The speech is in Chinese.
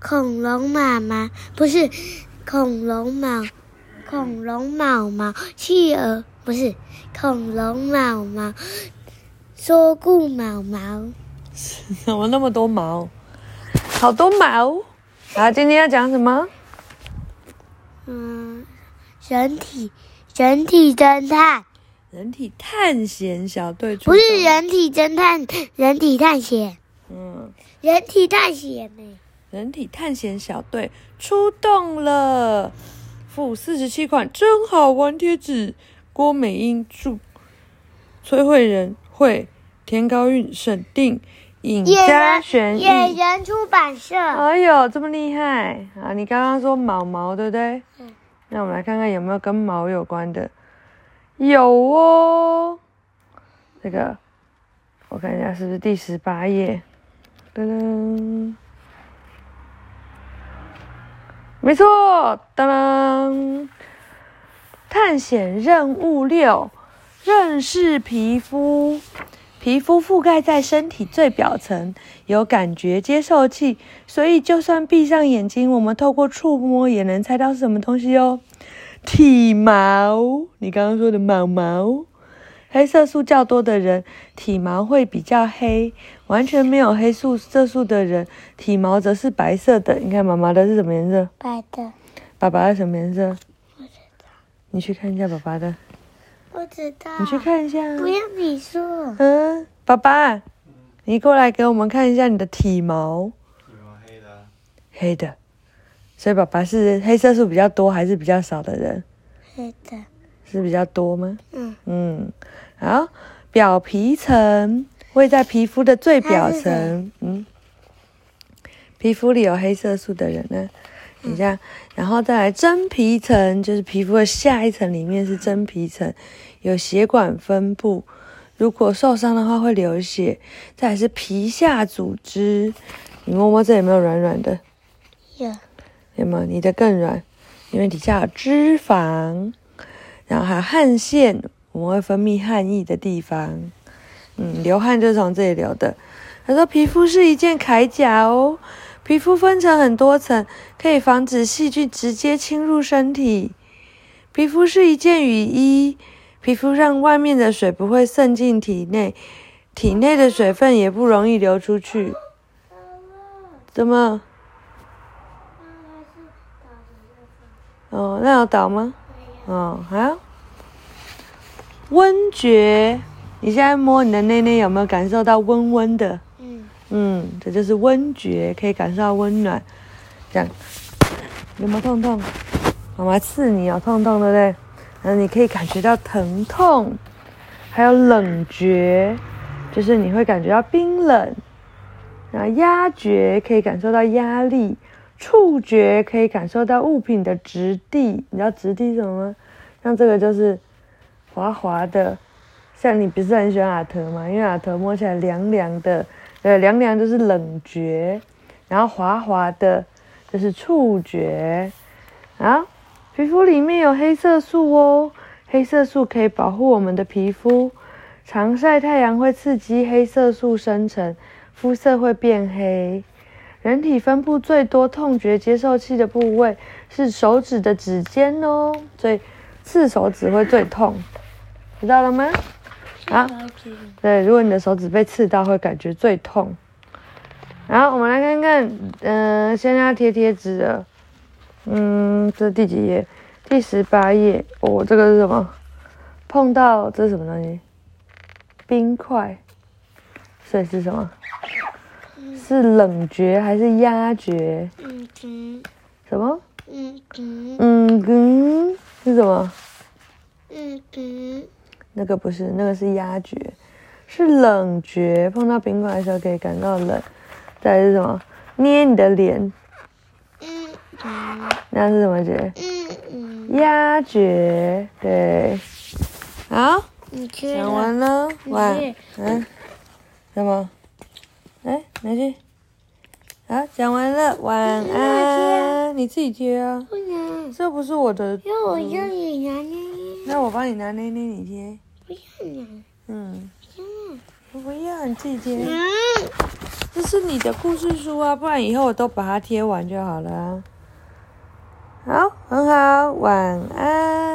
恐龙妈妈不是恐龙毛，恐龙毛毛，企鹅不是恐龙毛毛，说故毛毛。怎么那么多毛？好多毛！啊，今天要讲什么？嗯，人体人体侦探人体探险小队出不是人体侦探，人体探险，嗯，人体探险呢？人体探险小队出动了，附四十七款真好玩贴纸。郭美英著，崔慧仁绘，田高韵审定，尹野家人选野。人出版社。哎呦，这么厉害啊！你刚刚说毛毛，对不对？嗯。那我们来看看有没有跟毛有关的。有哦，这个我看一下是不是第十八页？噔噔，没错，当当。探险任务六：认识皮肤。皮肤覆盖在身体最表层，有感觉接受器，所以就算闭上眼睛，我们透过触摸也能猜到是什么东西哦。体毛，你刚刚说的毛毛，黑色素较多的人体毛会比较黑，完全没有黑素色素的人体毛则是白色的。你看妈妈的是什么颜色？白的，爸爸的什么颜色？不知道，你去看一下爸爸的，不知道。你去。看一下。不要比说。嗯，爸爸，你过来给我们看一下你的体毛，体毛黑的啊，黑的，所以爸爸是黑色素比较多还是比较少的人？黑的，是比较多吗？嗯，嗯，好，表皮层位在皮肤的最表层，嗯，皮肤里有黑色素的人呢，你这样，然后再来真皮层，就是皮肤的下一层，里面是真皮层，有血管分布，如果受伤的话会流血。再来是皮下组织，你摸摸这有没有软软的？有。有没有？你的更软，因为底下有脂肪，然后还汗腺，我们会分泌汗液的地方。嗯，流汗就是从这里流的。他说，皮肤是一件铠甲哦，皮肤分成很多层，可以防止细菌直接侵入身体。皮肤是一件雨衣，皮肤让外面的水不会渗进体内，体内的水分也不容易流出去。怎么？哦，那有倒吗？哦，好。温觉，你现在摸你的内内有没有感受到温温的？嗯，嗯，这就是温觉，可以感受到温暖。这样，有没有痛痛？妈妈刺你哦，痛痛对不对？然后你可以感觉到疼痛，还有冷觉，就是你会感觉到冰冷。然后压觉可以感受到压力，触觉可以感受到物品的质地。你知道质地是什么吗？像这个就是滑滑的，像你不是很喜欢阿特吗？因为阿特摸起来凉凉的，呃，凉凉就是冷觉，然后滑滑的就是触觉。啊，皮肤里面有黑色素哦，黑色素可以保护我们的皮肤，常晒太阳会刺激黑色素生成。肤色会变黑。人体分布最多痛觉接受器的部位是手指的指尖哦，所以刺手指会最痛，知道了吗？啊，对，如果你的手指被刺到，会感觉最痛。然后，我们来看看，嗯、现在要贴贴纸了。嗯，这是第几页？第十八页。哦，这个是什么？碰到这是什么东西？冰块。所以是什么？是冷觉还是压觉？嗯嗯什么？嗯嗯嗯嗯是什么？嗯嗯，那个不是，那个是压觉，是冷觉。碰到冰块的时候可以感到冷。再来是什么？捏你的脸，嗯嗯那是什么觉？嗯嗯，压觉。对，好，你去讲。完了，你晚去安。什么？哎，拿去。好，讲完了，晚安。你自己贴啊，不能，这不是我的。因为我要你拿捏，那我帮你拿捏捏，你贴。不要拿。嗯，嗯我不要，你自己贴。嗯。这是你的故事书啊，不然以后我都把它贴完就好了啊。好，很好，晚安。